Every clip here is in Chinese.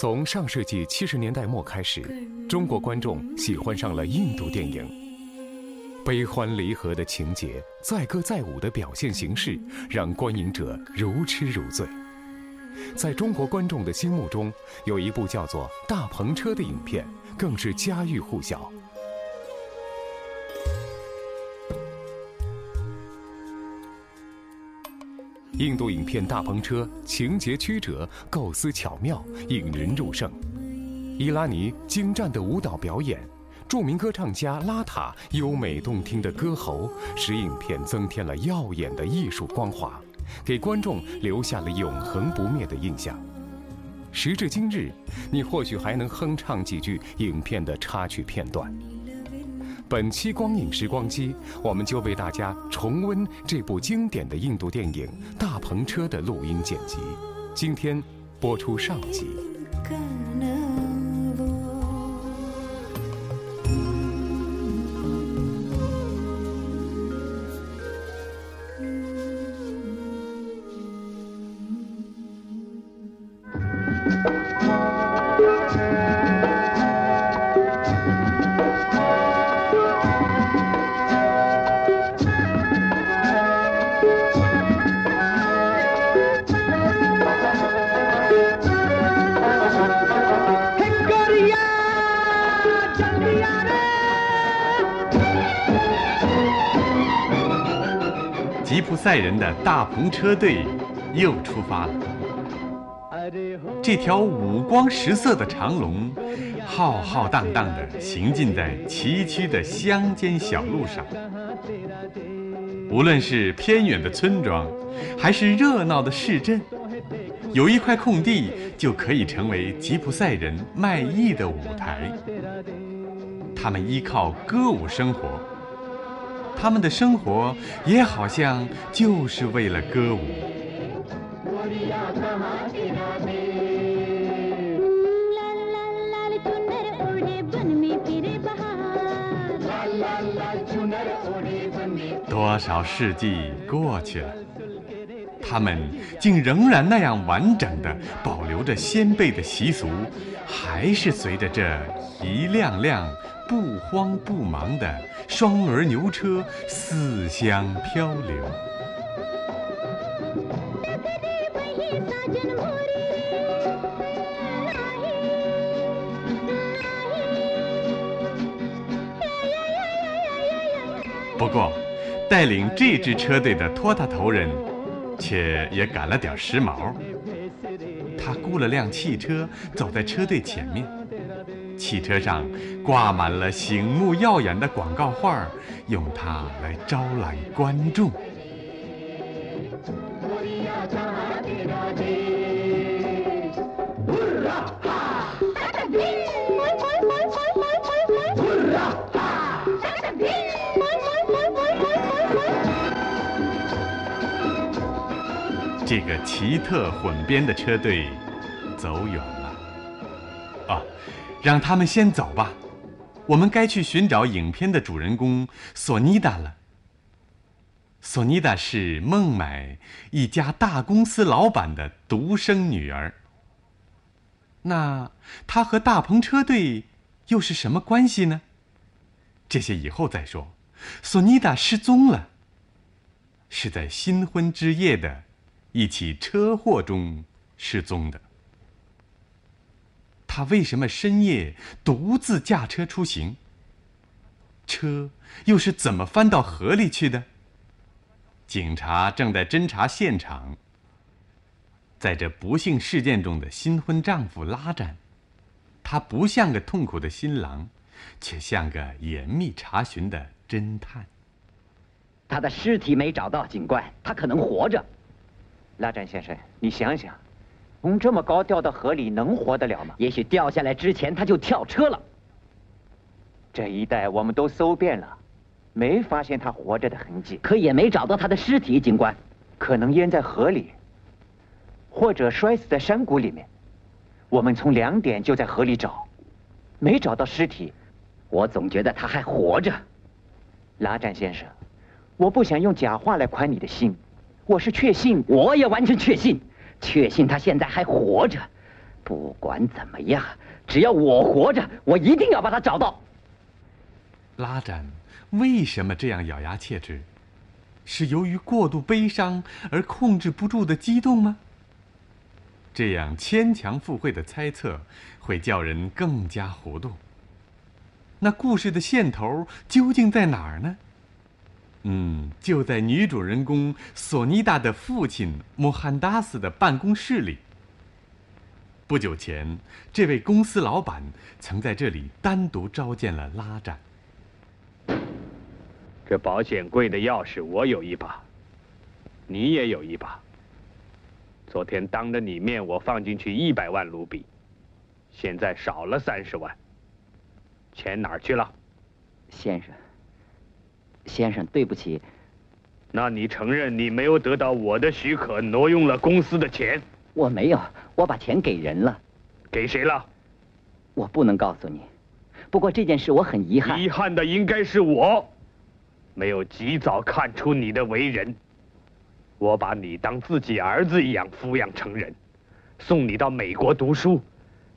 从上世纪七十年代末开始，中国观众喜欢上了印度电影。悲欢离合的情节，载歌载舞的表现形式，让观影者如痴如醉。在中国观众的心目中，有一部叫做《大篷车》的影片，更是家喻户晓。印度影片《大篷车》情节曲折，构思巧妙，引人入胜。伊拉尼精湛的舞蹈表演，著名歌唱家拉塔优美动听的歌喉，使影片增添了耀眼的艺术光华，给观众留下了永恒不灭的印象。时至今日，你或许还能哼唱几句影片的插曲片段。本期光影时光机，我们就为大家重温这部经典的印度电影《大篷车》的录音剪辑。今天播出上集。吉普赛人的大篷车队又出发了。这条五光十色的长龙，浩浩荡荡地行进在崎岖的乡间小路上。无论是偏远的村庄，还是热闹的市镇，有一块空地就可以成为吉普赛人卖艺的舞台。他们依靠歌舞生活。他们的生活也好像就是为了歌舞。多少世纪过去了，他们竟仍然那样完整的保留着先辈的习俗，还是随着这一辆辆不慌不忙的双轮牛车四乡漂流。不过，带领这支车队的托塔头人，却也赶了点时髦。他雇了辆汽车，走在车队前面。汽车上挂满了醒目耀眼的广告画，用它来招揽观众。这个奇特混编的车队走远让他们先走吧，我们该去寻找影片的主人公索尼达了。索尼达是孟买一家大公司老板的独生女儿。那她和大篷车队又是什么关系呢？这些以后再说。索尼达失踪了，是在新婚之夜的一起车祸中失踪的。他为什么深夜独自驾车出行？车又是怎么翻到河里去的？警察正在侦查现场。在这不幸事件中的新婚丈夫拉詹，他不像个痛苦的新郎，却像个严密查询的侦探。他的尸体没找到，警官，他可能活着。拉詹先生，你想想，从这么高掉到河里，能活得了吗？也许掉下来之前他就跳车了。这一带我们都搜遍了，没发现他活着的痕迹，可也没找到他的尸体，警官。可能淹在河里。或者摔死在山谷里面，我们从两点就在河里找，没找到尸体。我总觉得他还活着，拉战先生，我不想用假话来宽你的心，我是确信，我也完全确信，确信他现在还活着。不管怎么样，只要我活着，我一定要把他找到。拉展为什么这样咬牙切齿？是由于过度悲伤而控制不住的激动吗？这样牵强附会的猜测，会叫人更加糊涂。那故事的线头究竟在哪儿呢？嗯，就在女主人公索尼达的父亲穆罕达斯的办公室里。不久前，这位公司老板曾在这里单独召见了拉展。这保险柜的钥匙我有一把，你也有一把。昨天当着你面，我放进去一百万卢比，现在少了三十万。钱哪儿去了，先生？先生，对不起。那你承认你没有得到我的许可，挪用了公司的钱？我没有，我把钱给人了。给谁了？我不能告诉你。不过这件事我很遗憾。遗憾的应该是我，没有及早看出你的为人。我把你当自己儿子一样抚养成人，送你到美国读书，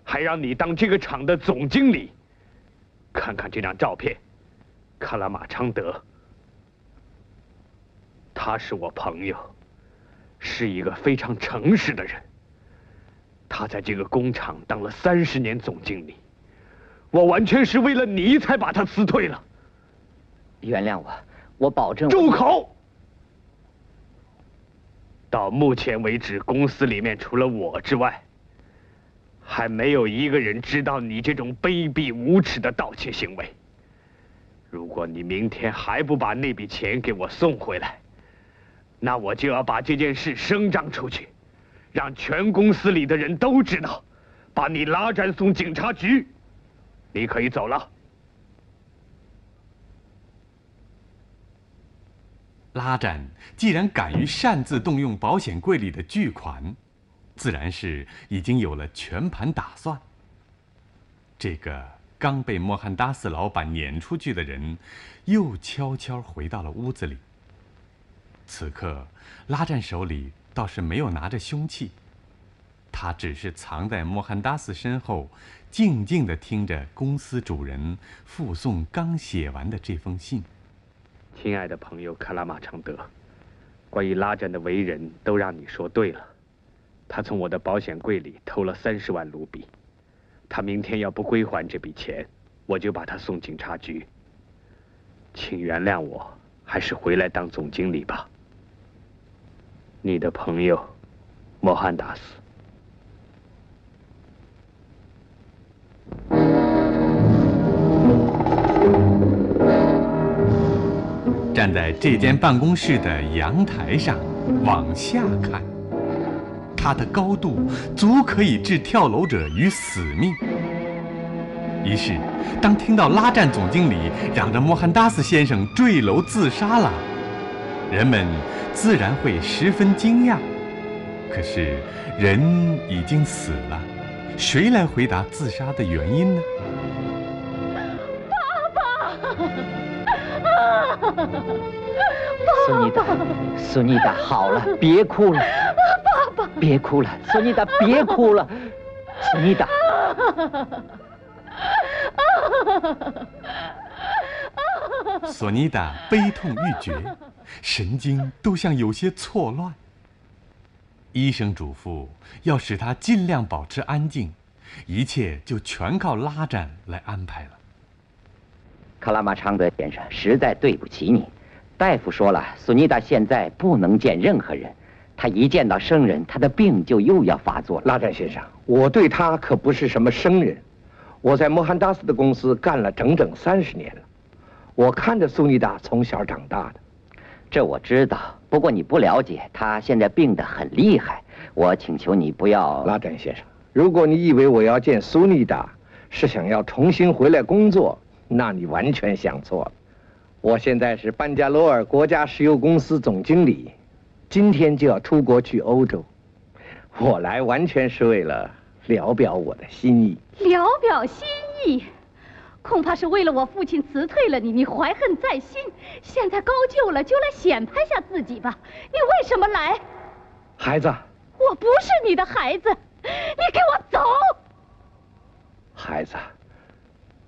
还让你当这个厂的总经理。看看这张照片，卡拉马昌德，他是我朋友，是一个非常诚实的人。他在这个工厂当了三十年总经理，我完全是为了你才把他辞退了。原谅我，我保证。住口！到目前为止，公司里面除了我之外，还没有一个人知道你这种卑鄙无耻的盗窃行为。如果你明天还不把那笔钱给我送回来，那我就要把这件事声张出去，让全公司里的人都知道，把你拉站送警察局。你可以走了。拉詹既然敢于擅自动用保险柜里的巨款，自然是已经有了全盘打算。这个刚被莫汉达斯老板撵出去的人，又悄悄回到了屋子里。此刻，拉詹手里倒是没有拿着凶器，他只是藏在莫汉达斯身后，静静地听着公司主人附送刚写完的这封信。亲爱的朋友卡拉马昌德，关于拉詹的为人，都让你说对了。他从我的保险柜里偷了三十万卢比，他明天要不归还这笔钱，我就把他送警察局。请原谅我，还是回来当总经理吧。你的朋友，莫汉达斯。站在这间办公室的阳台上往下看，它的高度足可以置跳楼者于死命。于是，当听到拉站总经理嚷着莫汉达斯先生坠楼自杀了，人们自然会十分惊讶。可是，人已经死了，谁来回答自杀的原因呢？索尼达，索尼达，好了，别哭了，爸爸，别哭了，索尼达，别哭了，索尼达。索尼达悲痛欲绝，神经都像有些错乱。医生嘱咐要使他尽量保持安静，一切就全靠拉展来安排了。克拉马昌德先生，实在对不起你。大夫说了，苏尼达现在不能见任何人，他一见到生人，他的病就又要发作了。拉展先生，我对他可不是什么生人，我在莫汉达斯的公司干了整整三十年了，我看着苏尼达从小长大的。这我知道，不过你不了解，他现在病得很厉害。我请求你不要。拉战先生，如果你以为我要见苏尼达是想要重新回来工作，那你完全想错了。我现在是班加罗尔国家石油公司总经理，今天就要出国去欧洲。我来完全是为了聊表我的心意。聊表心意，恐怕是为了我父亲辞退了你，你怀恨在心。现在高就了，就来显摆下自己吧。你为什么来？孩子，我不是你的孩子，你给我走。孩子，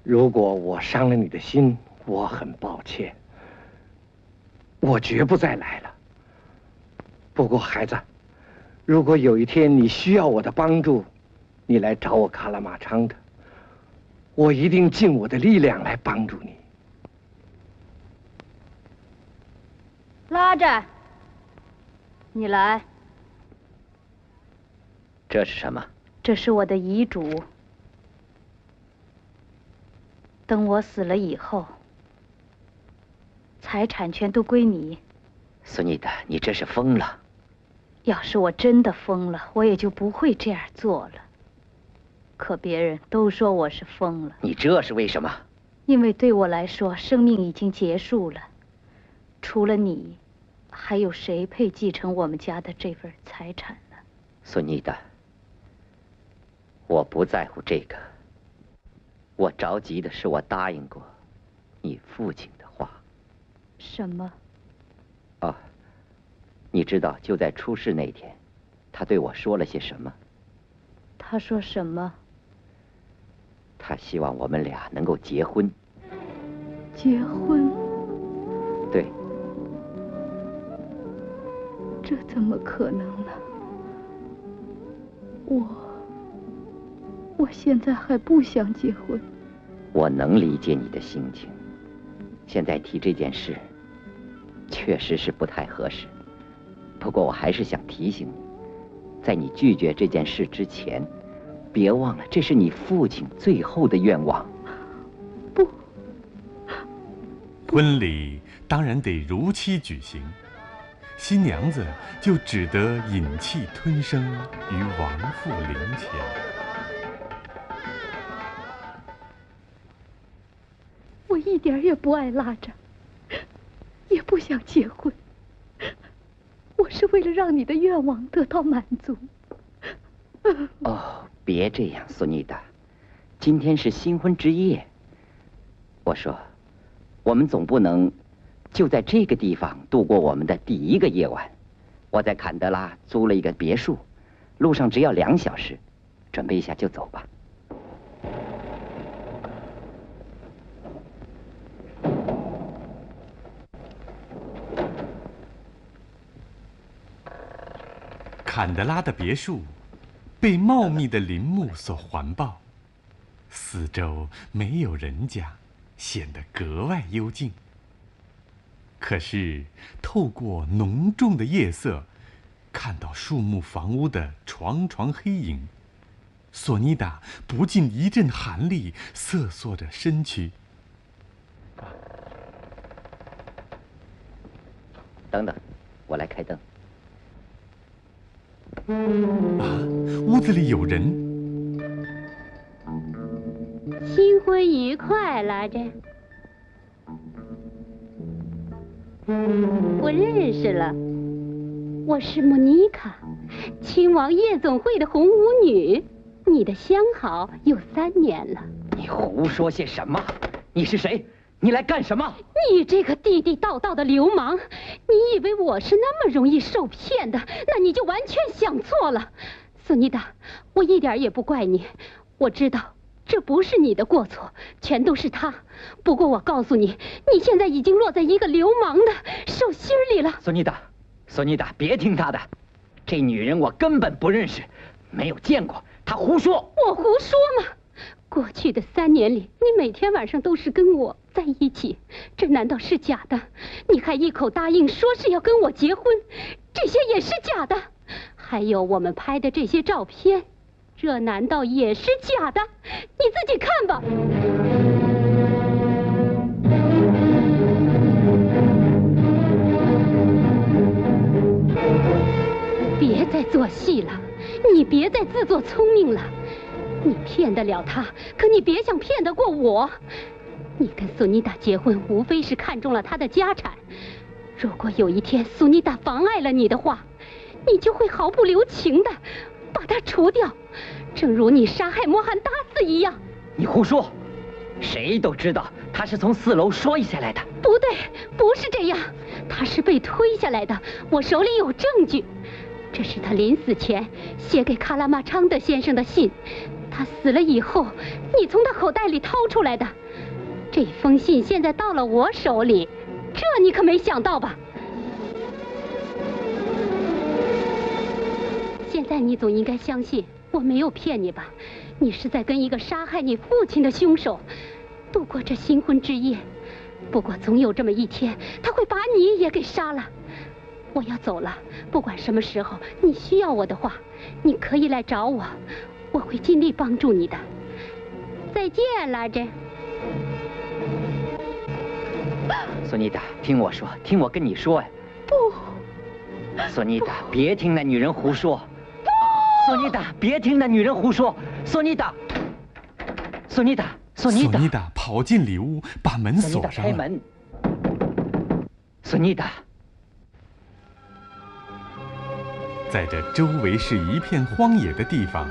如果我伤了你的心。我很抱歉，我绝不再来了。不过，孩子，如果有一天你需要我的帮助，你来找我卡拉马昌的，我一定尽我的力量来帮助你。拉着，你来。这是什么？这是我的遗嘱。等我死了以后。财产全都归你，索尼达，你这是疯了。要是我真的疯了，我也就不会这样做了。可别人都说我是疯了。你这是为什么？因为对我来说，生命已经结束了。除了你，还有谁配继承我们家的这份财产呢？索尼的，我不在乎这个。我着急的是，我答应过你父亲的话。什么？哦，你知道就在出事那天，他对我说了些什么？他说什么？他希望我们俩能够结婚。结婚？对。这怎么可能呢？我，我现在还不想结婚。我能理解你的心情。现在提这件事。确实是不太合适，不过我还是想提醒你，在你拒绝这件事之前，别忘了这是你父亲最后的愿望。不，婚礼当然得如期举行，新娘子就只得忍气吞声于王父灵前。我一点也不爱拉着。也不想结婚，我是为了让你的愿望得到满足。哦，别这样，苏尼达，今天是新婚之夜。我说，我们总不能就在这个地方度过我们的第一个夜晚。我在坎德拉租了一个别墅，路上只要两小时，准备一下就走吧。坎德拉的别墅被茂密的林木所环抱，四周没有人家，显得格外幽静。可是透过浓重的夜色，看到树木房屋的幢幢黑影，索尼达不禁一阵寒栗，瑟缩着身躯。等等，我来开灯。啊！屋子里有人。新婚愉快，来着。我认识了，我是莫妮卡，亲王夜总会的红舞女，你的相好有三年了。你胡说些什么？你是谁？你来干什么？你这个地地道道的流氓！你以为我是那么容易受骗的？那你就完全想错了，索尼达，我一点也不怪你。我知道这不是你的过错，全都是他。不过我告诉你，你现在已经落在一个流氓的手心里了。索尼达，索尼达，别听他的，这女人我根本不认识，没有见过，他胡说。我胡说吗？过去的三年里，你每天晚上都是跟我在一起，这难道是假的？你还一口答应说是要跟我结婚，这些也是假的。还有我们拍的这些照片，这难道也是假的？你自己看吧。别再做戏了，你别再自作聪明了。你骗得了他，可你别想骗得过我。你跟苏妮达结婚，无非是看中了他的家产。如果有一天苏妮达妨碍了你的话，你就会毫不留情的把他除掉，正如你杀害莫罕达斯一样。你胡说！谁都知道他是从四楼摔下来的。不对，不是这样，他是被推下来的。我手里有证据，这是他临死前写给卡拉马昌德先生的信。他死了以后，你从他口袋里掏出来的这封信，现在到了我手里，这你可没想到吧？现在你总应该相信我没有骗你吧？你是在跟一个杀害你父亲的凶手度过这新婚之夜。不过总有这么一天，他会把你也给杀了。我要走了，不管什么时候你需要我的话，你可以来找我。我会尽力帮助你的。再见，拉珍。索尼达，听我说，听我跟你说呀。不。索尼达，别听那女人胡说。不。索尼达，别听那女人胡说。索尼达。索尼达，索尼达。索尼达跑进里屋，把门锁上了。开门。索尼达。在这周围是一片荒野的地方。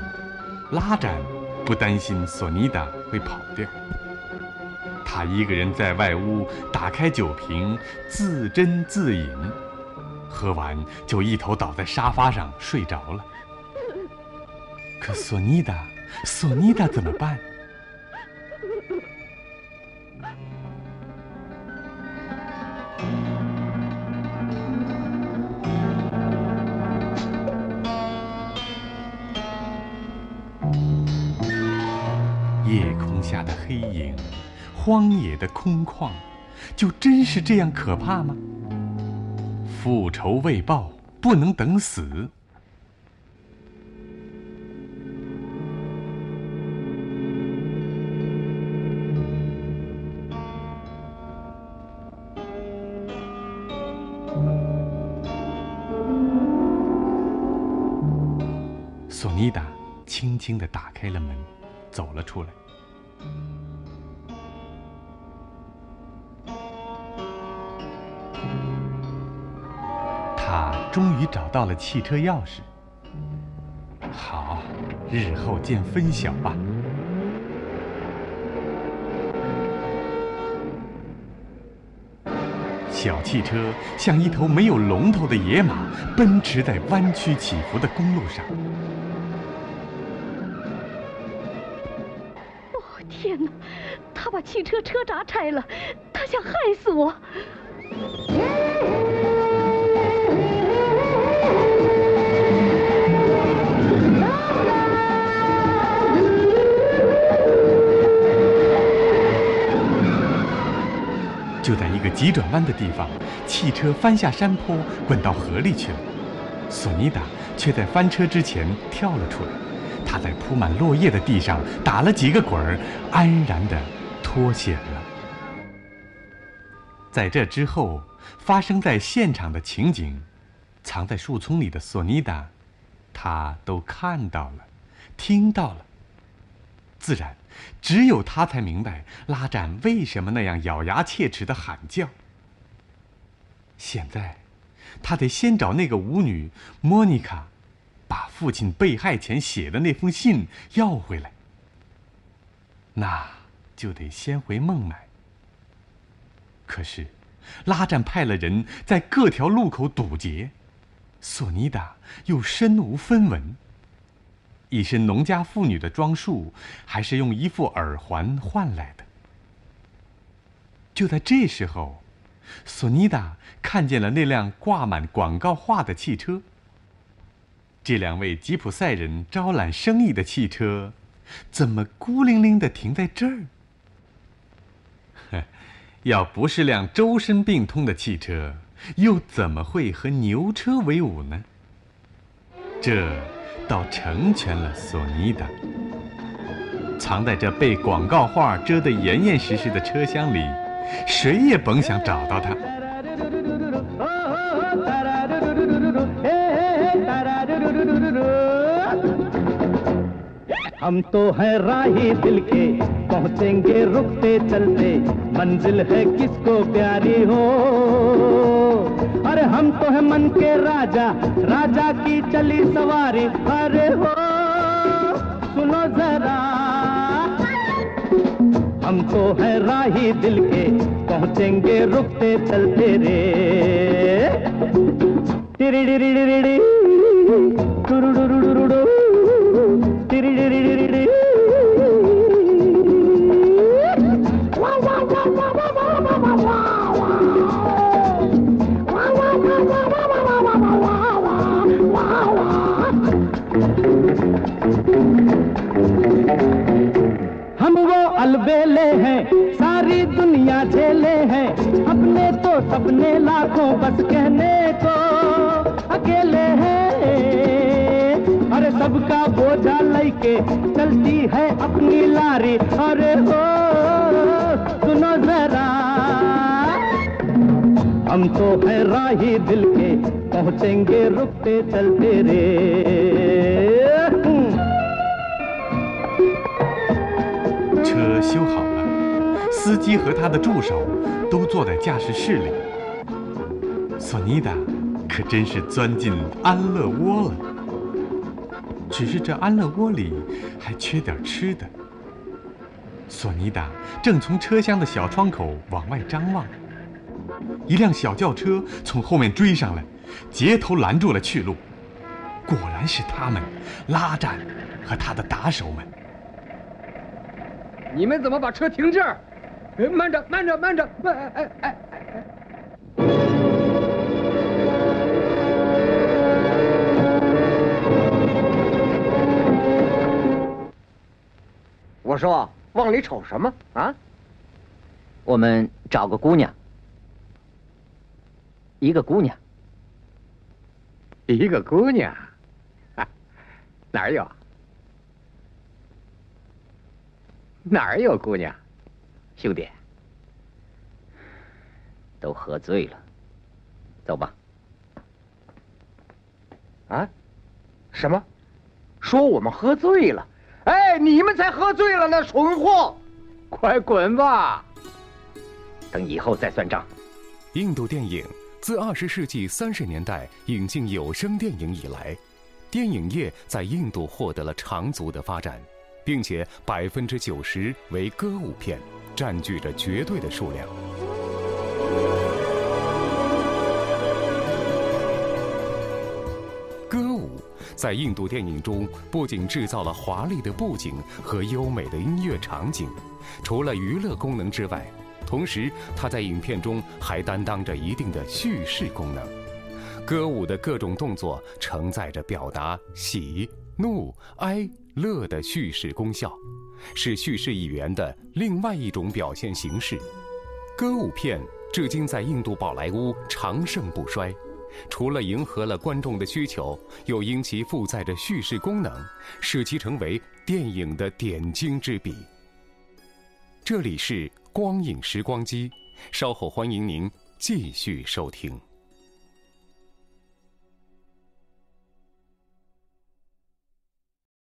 拉展不担心索尼达会跑掉，他一个人在外屋打开酒瓶，自斟自饮，喝完就一头倒在沙发上睡着了。可索尼达，索尼达怎么办？夜空下的黑影，荒野的空旷，就真是这样可怕吗？复仇未报，不能等死。索尼达轻轻地打开了门，走了出来。终于找到了汽车钥匙。好，日后见分晓吧。小汽车像一头没有龙头的野马，奔驰在弯曲起伏的公路上。哦，天哪！他把汽车车闸拆了，他想害死我。急转弯的地方，汽车翻下山坡，滚到河里去了。索尼达却在翻车之前跳了出来，他在铺满落叶的地上打了几个滚儿，安然地脱险了。在这之后，发生在现场的情景，藏在树丛里的索尼达，他都看到了，听到了。自然，只有他才明白拉展为什么那样咬牙切齿的喊叫。现在，他得先找那个舞女莫妮卡，把父亲被害前写的那封信要回来。那就得先回孟买。可是，拉展派了人在各条路口堵截，索尼达又身无分文。一身农家妇女的装束，还是用一副耳环换来的。就在这时候，索尼达看见了那辆挂满广告画的汽车。这两位吉普赛人招揽生意的汽车，怎么孤零零的停在这儿？要不是辆周身病痛的汽车，又怎么会和牛车为伍呢？这倒成全了索尼达。藏在这被广告画遮得严严实实的车厢里，谁也甭想找到它。हम तो है राही दिल के पहुंचेंगे रुकते चलते मंजिल है किसको प्यारी हो अरे हम तो है मन के राजा राजा की चली सवारी। अरे हो, सुनो जरा। हम तो है राही दिल के, पहुँचेंगे रुकते चलते रे तिरिडिरिडिरिडि टिरिडिरिडिरिडि हम वो अलबेले हैं, सारी दुनिया झेले हैं। अपने तो सपने लाखों, बस कहने को अकेले हैं। अरे सबका बोझा लेके चलती है अपनी लारी। अरे हो सुनो जरा। हम तो है राही दिल के, पहुँचेंगे रुकते चलते रे। 车修好了，司机和他的助手都坐在驾驶室里。索尼达可真是钻进安乐窝了，只是这安乐窝里还缺点吃的。索尼达正从车厢的小窗口往外张望，一辆小轿车从后面追上来，截头拦住了去路。果然是他们，拉战和他的打手们。你们怎么把车停这儿？哎慢着，慢着，慢着，慢！哎哎哎哎！我说，往里瞅什么啊？我们找个姑娘，一个姑娘，一个姑娘，哈哪儿有？哪儿有姑娘，兄弟？都喝醉了，走吧。啊？什么？说我们喝醉了？哎，你们才喝醉了呢，蠢货！快滚吧！等以后再算账。印度电影自二十世纪三十年代引进有声电影以来，电影业在印度获得了长足的发展，并且百分之九十为歌舞片，占据着绝对的数量。歌舞在印度电影中不仅制造了华丽的布景和优美的音乐场景，除了娱乐功能之外，同时它在影片中还担当着一定的叙事功能。歌舞的各种动作承载着表达喜、怒、哀、乐的叙事功效，是叙事语言的另外一种表现形式。歌舞片至今在印度宝莱坞长盛不衰。除了迎合了观众的需求，又因其负载着叙事功能，使其成为电影的点睛之笔。这里是光影时光机，稍后欢迎您继续收听。